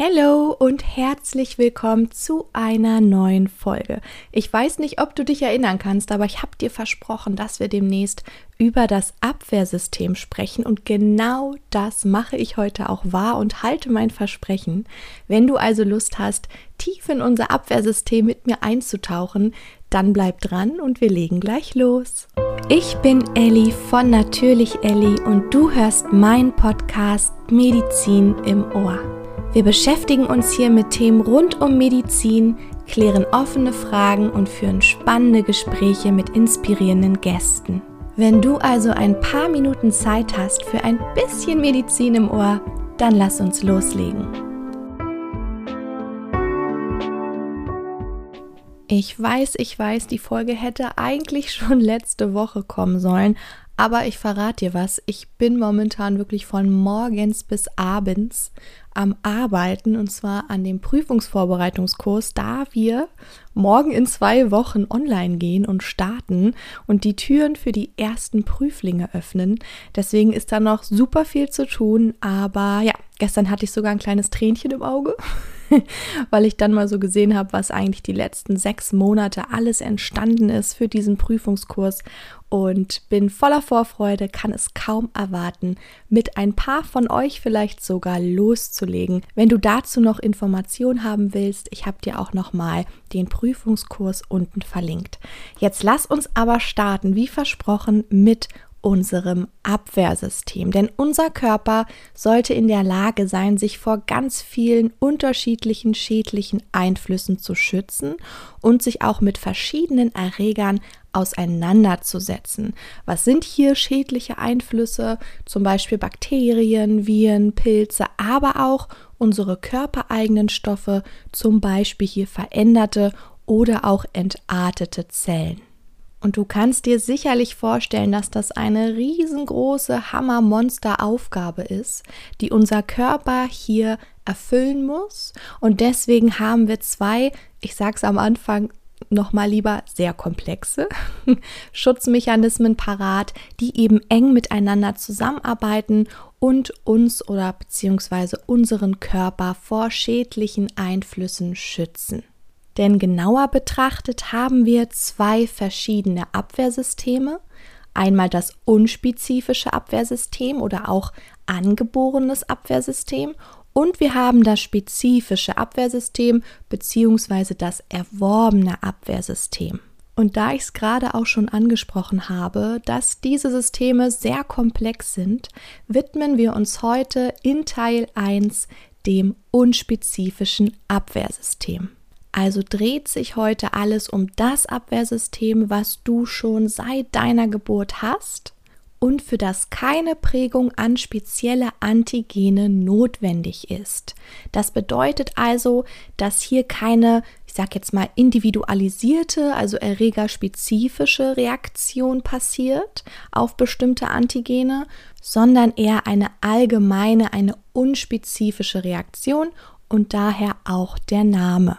Hallo und herzlich willkommen zu einer neuen Folge. Ich weiß nicht, ob du dich erinnern kannst, aber ich habe dir versprochen, dass wir demnächst über das Abwehrsystem sprechen und genau das mache ich heute auch wahr und halte mein Versprechen. Wenn du also Lust hast, tief in unser Abwehrsystem mit mir einzutauchen, dann bleib dran und wir legen gleich los. Ich bin Elli von Natürlich Elli und du hörst meinen Podcast Medizin im Ohr. Wir beschäftigen uns hier mit Themen rund um Medizin, klären offene Fragen und führen spannende Gespräche mit inspirierenden Gästen. Wenn du also ein paar Minuten Zeit hast für ein bisschen Medizin im Ohr, dann lass uns loslegen. Ich weiß, ich weiß, die Folge hätte eigentlich schon letzte Woche kommen sollen, aber ich verrate dir was, ich bin momentan wirklich von morgens bis abends am Arbeiten und zwar an dem Prüfungsvorbereitungskurs, da wir morgen in zwei Wochen online gehen und starten und die Türen für die ersten Prüflinge öffnen. Deswegen ist da noch super viel zu tun, aber ja, gestern hatte ich sogar ein kleines Tränchen im Auge. weil ich dann mal so gesehen habe, was eigentlich die letzten sechs Monate alles entstanden ist für diesen Prüfungskurs und bin voller Vorfreude, kann es kaum erwarten, mit ein paar von euch vielleicht sogar loszulegen. Wenn du dazu noch Informationen haben willst, ich habe dir auch noch mal den Prüfungskurs unten verlinkt. Jetzt lass uns aber starten, wie versprochen, mit unserem Abwehrsystem. Denn unser Körper sollte in der Lage sein, sich vor ganz vielen unterschiedlichen schädlichen Einflüssen zu schützen und sich auch mit verschiedenen Erregern auseinanderzusetzen. Was sind hier schädliche Einflüsse? Zum Beispiel Bakterien, Viren, Pilze, aber auch unsere körpereigenen Stoffe, zum Beispiel hier veränderte oder auch entartete Zellen. Und du kannst dir sicherlich vorstellen, dass das eine riesengroße Hammermonster-Aufgabe ist, die unser Körper hier erfüllen muss. Und deswegen haben wir zwei, ich sag's am Anfang nochmal lieber, sehr komplexe Schutzmechanismen parat, die eben eng miteinander zusammenarbeiten und uns oder beziehungsweise unseren Körper vor schädlichen Einflüssen schützen. Denn genauer betrachtet haben wir zwei verschiedene Abwehrsysteme. Einmal das unspezifische Abwehrsystem oder auch angeborenes Abwehrsystem und wir haben das spezifische Abwehrsystem bzw. das erworbene Abwehrsystem. Und da ich es gerade auch schon angesprochen habe, dass diese Systeme sehr komplex sind, widmen wir uns heute in Teil 1 dem unspezifischen Abwehrsystem. Also dreht sich heute alles um das Abwehrsystem, was du schon seit deiner Geburt hast und für das keine Prägung an spezielle Antigene notwendig ist. Das bedeutet also, dass hier keine, ich sage jetzt mal, individualisierte, also erregerspezifische Reaktion passiert auf bestimmte Antigene, sondern eher eine allgemeine, eine unspezifische Reaktion und daher auch der Name.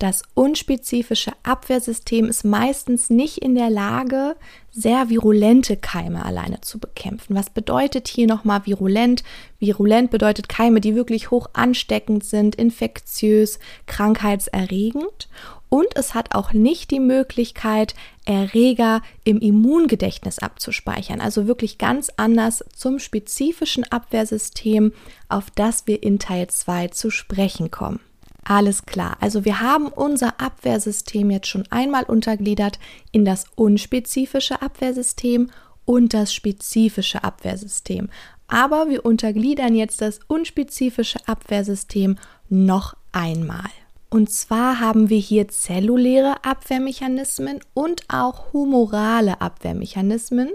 Das unspezifische Abwehrsystem ist meistens nicht in der Lage, sehr virulente Keime alleine zu bekämpfen. Was bedeutet hier nochmal virulent? Virulent bedeutet Keime, die wirklich hoch ansteckend sind, infektiös, krankheitserregend. Und es hat auch nicht die Möglichkeit, Erreger im Immungedächtnis abzuspeichern. Also wirklich ganz anders zum spezifischen Abwehrsystem, auf das wir in Teil 2 zu sprechen kommen. Alles klar. Also wir haben unser Abwehrsystem jetzt schon einmal untergliedert in das unspezifische Abwehrsystem und das spezifische Abwehrsystem. Aber wir untergliedern jetzt das unspezifische Abwehrsystem noch einmal. Und zwar haben wir hier zelluläre Abwehrmechanismen und auch humorale Abwehrmechanismen.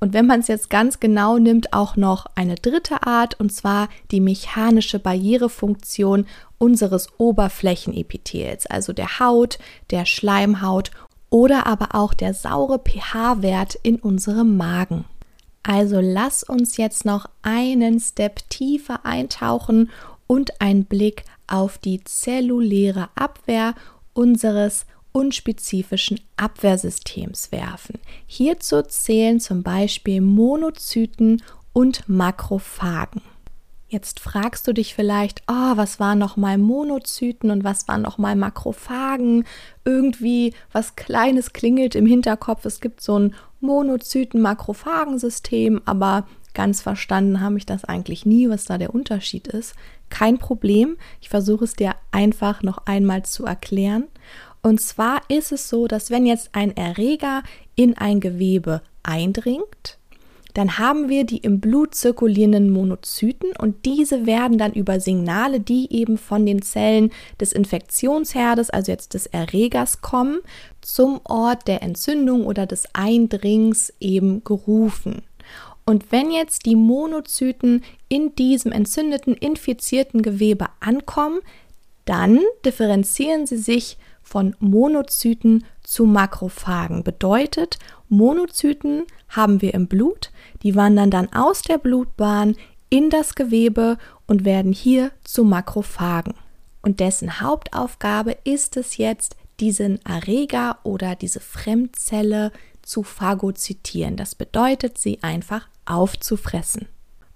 Und wenn man es jetzt ganz genau nimmt, auch noch eine dritte Art, und zwar die mechanische Barrierefunktion unseres Oberflächenepithels, also der Haut, der Schleimhaut oder aber auch der saure pH-Wert in unserem Magen. Also lass uns jetzt noch einen Step tiefer eintauchen und einen Blick auf die zelluläre Abwehr unseres unspezifischen Abwehrsystems werfen. Hierzu zählen zum Beispiel Monozyten und Makrophagen. Jetzt fragst du dich vielleicht, oh, was waren noch mal Monozyten und was waren noch mal Makrophagen? Irgendwie was Kleines klingelt im Hinterkopf. Es gibt so ein Monozyten-Makrophagen-System, aber ganz verstanden habe ich das eigentlich nie, was da der Unterschied ist. Kein Problem. Ich versuche es dir einfach noch einmal zu erklären. Und zwar ist es so, dass wenn jetzt ein Erreger in ein Gewebe eindringt, dann haben wir die im Blut zirkulierenden Monozyten und diese werden dann über Signale, die eben von den Zellen des Infektionsherdes, also jetzt des Erregers kommen, zum Ort der Entzündung oder des Eindringens eben gerufen. Und wenn jetzt die Monozyten in diesem entzündeten, infizierten Gewebe ankommen, dann differenzieren sie sich von Monozyten zu Makrophagen. Bedeutet, Monozyten haben wir im Blut, die wandern dann aus der Blutbahn in das Gewebe und werden hier zu Makrophagen. Und dessen Hauptaufgabe ist es jetzt, diesen Erreger oder diese Fremdzelle zu phagozytieren. Das bedeutet, sie einfach aufzufressen.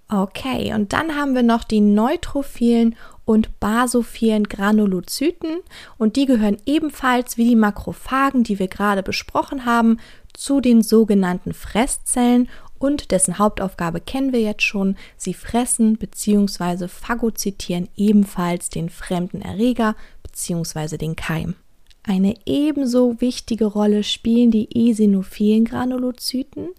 Okay, und dann haben wir noch die neutrophilen und basophilen Granulozyten und die gehören ebenfalls wie die Makrophagen, die wir gerade besprochen haben, zu den sogenannten Fresszellen und dessen Hauptaufgabe kennen wir jetzt schon. Sie fressen bzw. phagozytieren ebenfalls den fremden Erreger bzw. den Keim. Eine ebenso wichtige Rolle spielen die eosinophilen Granulozyten.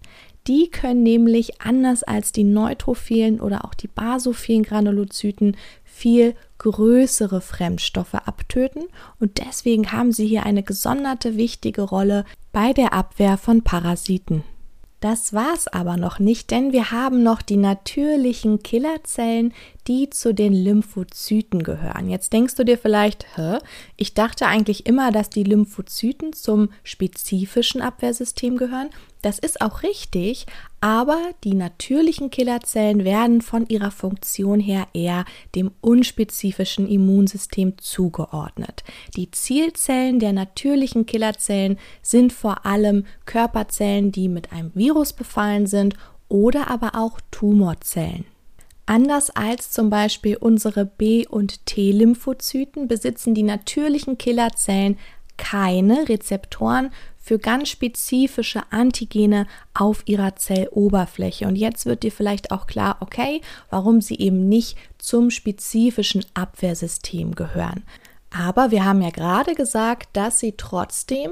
Die können nämlich anders als die neutrophilen oder auch die basophilen Granulozyten viel größere Fremdstoffe abtöten und deswegen haben sie hier eine gesonderte wichtige Rolle bei der Abwehr von Parasiten. Das war's aber noch nicht, denn wir haben noch die natürlichen Killerzellen, die zu den Lymphozyten gehören. Jetzt denkst du dir vielleicht, hä? Ich dachte eigentlich immer, dass die Lymphozyten zum spezifischen Abwehrsystem gehören. Das ist auch richtig, aber die natürlichen Killerzellen werden von ihrer Funktion her eher dem unspezifischen Immunsystem zugeordnet. Die Zielzellen der natürlichen Killerzellen sind vor allem Körperzellen, die mit einem Virus befallen sind oder aber auch Tumorzellen. Anders als zum Beispiel unsere B- und T-Lymphozyten besitzen die natürlichen Killerzellen keine Rezeptoren für ganz spezifische Antigene auf ihrer Zelloberfläche. Und jetzt wird dir vielleicht auch klar, okay, warum sie eben nicht zum spezifischen Abwehrsystem gehören. Aber wir haben ja gerade gesagt, dass sie trotzdem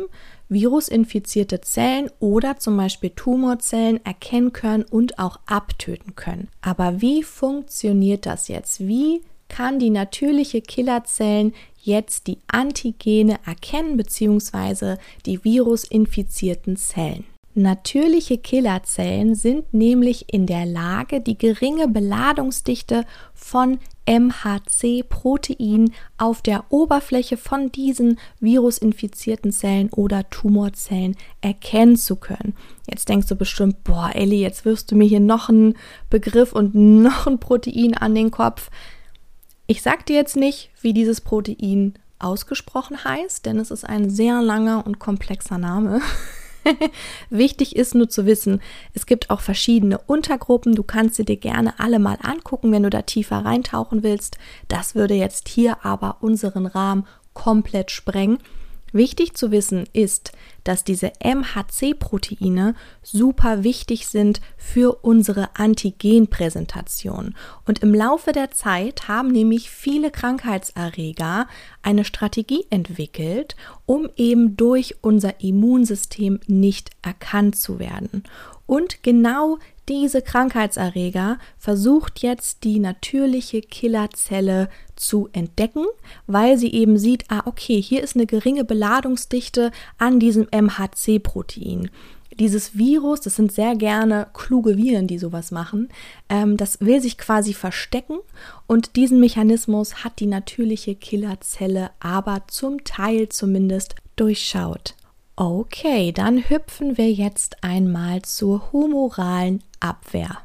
virusinfizierte Zellen oder zum Beispiel Tumorzellen erkennen können und auch abtöten können. Aber wie funktioniert das jetzt? Wie kann die natürliche Killerzellen jetzt die Antigene erkennen bzw. die virusinfizierten Zellen. Natürliche Killerzellen sind nämlich in der Lage, die geringe Beladungsdichte von MHC-Protein auf der Oberfläche von diesen virusinfizierten Zellen oder Tumorzellen erkennen zu können. Jetzt denkst du bestimmt, boah, Ellie, jetzt wirfst du mir hier noch einen Begriff und noch ein Protein an den Kopf. Ich sage dir jetzt nicht, wie dieses Protein ausgesprochen heißt, denn es ist ein sehr langer und komplexer Name. Wichtig ist nur zu wissen, es gibt auch verschiedene Untergruppen. Du kannst sie dir gerne alle mal angucken, wenn du da tiefer reintauchen willst. Das würde jetzt hier aber unseren Rahmen komplett sprengen. Wichtig zu wissen ist, dass diese MHC-Proteine super wichtig sind für unsere Antigenpräsentation. Und im Laufe der Zeit haben nämlich viele Krankheitserreger eine Strategie entwickelt, um eben durch unser Immunsystem nicht erkannt zu werden. Und genau diese Krankheitserreger versucht jetzt die natürliche Killerzelle zu entdecken, weil sie eben sieht, ah, okay, hier ist eine geringe Beladungsdichte an diesem MHC-Protein. Dieses Virus, das sind sehr gerne kluge Viren, die sowas machen, ähm, das will sich quasi verstecken und diesen Mechanismus hat die natürliche Killerzelle aber zum Teil zumindest durchschaut. Okay, dann hüpfen wir jetzt einmal zur humoralen Abwehr.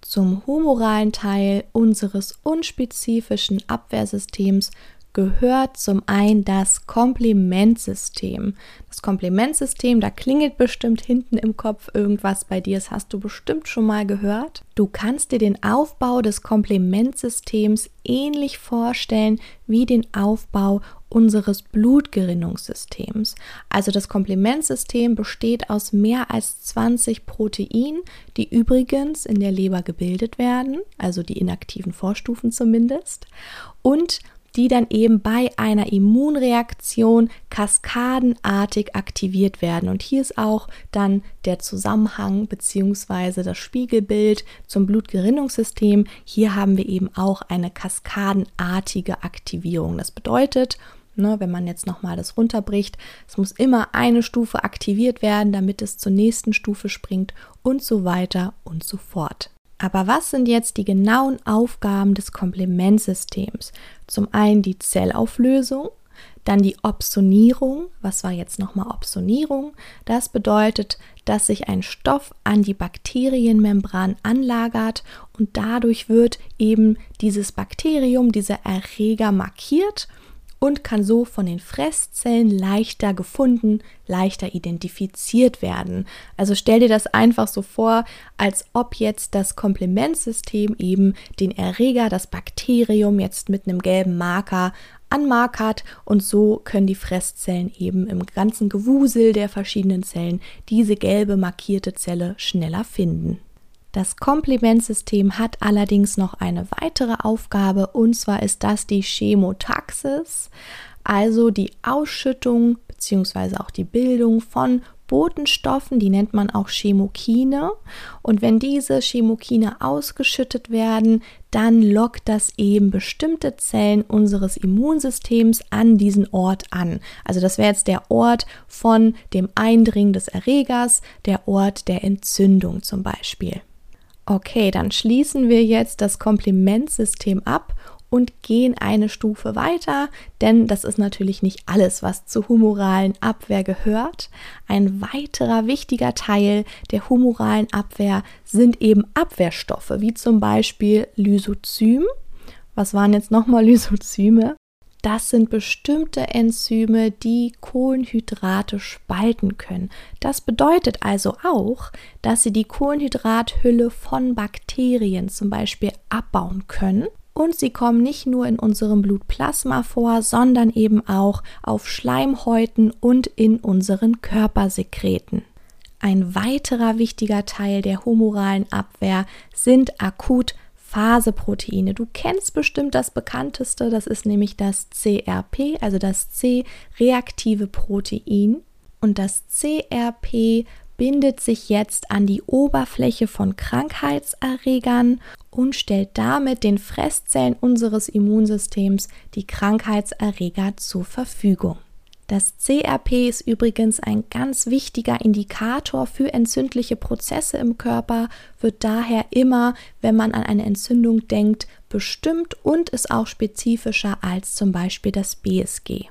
Zum humoralen Teil unseres unspezifischen Abwehrsystems gehört zum einen das Komplementsystem. Das Komplementsystem, da klingelt bestimmt hinten im Kopf irgendwas bei dir, das hast du bestimmt schon mal gehört. Du kannst dir den Aufbau des Komplementsystems ähnlich vorstellen wie den Aufbau unseres Blutgerinnungssystems. Also das Komplementsystem besteht aus mehr als 20 Proteinen, die übrigens in der Leber gebildet werden, also die inaktiven Vorstufen zumindest, und die dann eben bei einer Immunreaktion kaskadenartig aktiviert werden. Und hier ist auch dann der Zusammenhang bzw. das Spiegelbild zum Blutgerinnungssystem. Hier haben wir eben auch eine kaskadenartige Aktivierung. Das bedeutet, Ne, wenn man jetzt nochmal das runterbricht, es muss immer eine Stufe aktiviert werden, damit es zur nächsten Stufe springt und so weiter und so fort. Aber was sind jetzt die genauen Aufgaben des Komplementsystems? Zum einen die Zellauflösung, dann die Opsonierung. Was war jetzt nochmal Opsonierung? Das bedeutet, dass sich ein Stoff an die Bakterienmembran anlagert und dadurch wird eben dieses Bakterium, dieser Erreger markiert und kann so von den Fresszellen leichter gefunden, leichter identifiziert werden. Also stell dir das einfach so vor, als ob jetzt das Komplementsystem eben den Erreger, das Bakterium jetzt mit einem gelben Marker anmarkert und so können die Fresszellen eben im ganzen Gewusel der verschiedenen Zellen diese gelbe markierte Zelle schneller finden. Das Komplementsystem hat allerdings noch eine weitere Aufgabe und zwar ist das die Chemotaxis, also die Ausschüttung bzw. auch die Bildung von Botenstoffen, die nennt man auch Chemokine. Und wenn diese Chemokine ausgeschüttet werden, dann lockt das eben bestimmte Zellen unseres Immunsystems an diesen Ort an. Also das wäre jetzt der Ort von dem Eindringen des Erregers, der Ort der Entzündung zum Beispiel. Okay, dann schließen wir jetzt das Komplimentsystem ab und gehen eine Stufe weiter, denn das ist natürlich nicht alles, was zur humoralen Abwehr gehört. Ein weiterer wichtiger Teil der humoralen Abwehr sind eben Abwehrstoffe, wie zum Beispiel Lysozym. Was waren jetzt nochmal Lysozyme? Das sind bestimmte Enzyme, die Kohlenhydrate spalten können. Das bedeutet also auch, dass sie die Kohlenhydrathülle von Bakterien zum Beispiel abbauen können. Und sie kommen nicht nur in unserem Blutplasma vor, sondern eben auch auf Schleimhäuten und in unseren Körpersekreten. Ein weiterer wichtiger Teil der humoralen Abwehr sind akut Phaseproteine. Du kennst bestimmt das bekannteste, das ist nämlich das CRP, also das C-reaktive Protein. Und das CRP bindet sich jetzt an die Oberfläche von Krankheitserregern und stellt damit den Fresszellen unseres Immunsystems die Krankheitserreger zur Verfügung. Das CRP ist übrigens ein ganz wichtiger Indikator für entzündliche Prozesse im Körper, wird daher immer, wenn man an eine Entzündung denkt, bestimmt und ist auch spezifischer als zum Beispiel das BSG.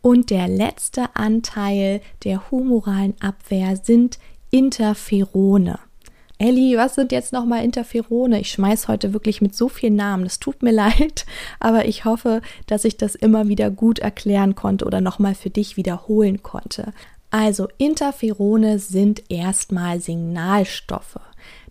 Und der letzte Anteil der humoralen Abwehr sind Interferone. Elli, was sind jetzt nochmal Interferone? Ich schmeiß heute wirklich mit so vielen Namen. Es tut mir leid, aber ich hoffe, dass ich das immer wieder gut erklären konnte oder nochmal für dich wiederholen konnte. Also Interferone sind erstmal Signalstoffe.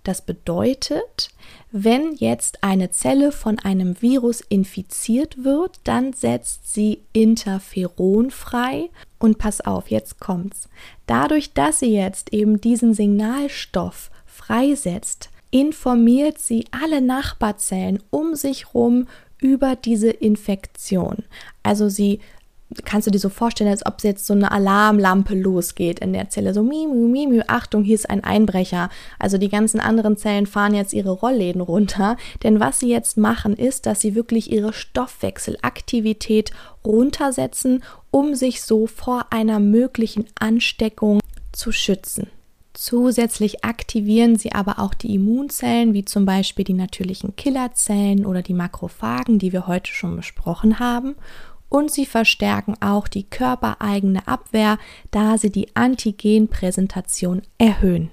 Das bedeutet, wenn jetzt eine Zelle von einem Virus infiziert wird, dann setzt sie Interferon frei. Und pass auf, jetzt kommt's. Dadurch, dass sie jetzt eben diesen Signalstoff freisetzt, informiert sie alle Nachbarzellen um sich herum über diese Infektion. Also sie kannst du dir so vorstellen, als ob jetzt so eine Alarmlampe losgeht in der Zelle. So, mimü, mimü, Achtung, hier ist ein Einbrecher. Also die ganzen anderen Zellen fahren jetzt ihre Rollläden runter. Denn was sie jetzt machen, ist, dass sie wirklich ihre Stoffwechselaktivität runtersetzen, um sich so vor einer möglichen Ansteckung zu schützen. Zusätzlich aktivieren sie aber auch die Immunzellen, wie zum Beispiel die natürlichen Killerzellen oder die Makrophagen, die wir heute schon besprochen haben. Und sie verstärken auch die körpereigene Abwehr, da sie die Antigenpräsentation erhöhen.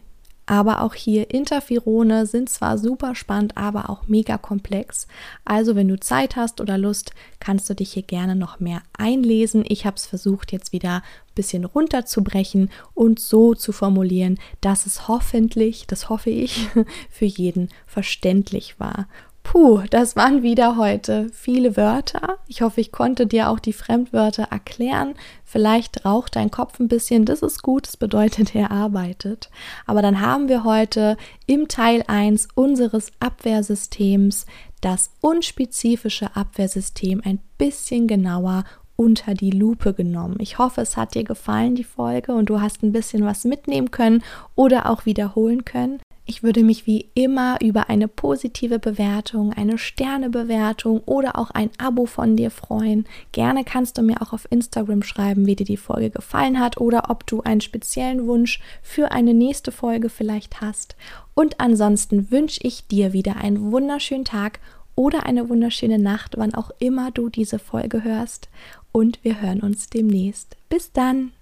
Aber auch hier Interferone sind zwar super spannend, aber auch mega komplex. Also wenn du Zeit hast oder Lust, kannst du dich hier gerne noch mehr einlesen. Ich habe es versucht jetzt wieder ein bisschen runterzubrechen und so zu formulieren, dass es hoffentlich, das hoffe ich, für jeden verständlich war. Puh, das waren wieder heute viele Wörter. Ich hoffe, ich konnte dir auch die Fremdwörter erklären. Vielleicht raucht dein Kopf ein bisschen, das ist gut, das bedeutet, er arbeitet. Aber dann haben wir heute im Teil 1 unseres Abwehrsystems das unspezifische Abwehrsystem ein bisschen genauer unter die Lupe genommen. Ich hoffe, es hat dir gefallen, die Folge, und du hast ein bisschen was mitnehmen können oder auch wiederholen können. Ich würde mich wie immer über eine positive Bewertung, eine Sternebewertung oder auch ein Abo von dir freuen. Gerne kannst du mir auch auf Instagram schreiben, wie dir die Folge gefallen hat oder ob du einen speziellen Wunsch für eine nächste Folge vielleicht hast. Und ansonsten wünsche ich dir wieder einen wunderschönen Tag oder eine wunderschöne Nacht, wann auch immer du diese Folge hörst. Und wir hören uns demnächst. Bis dann!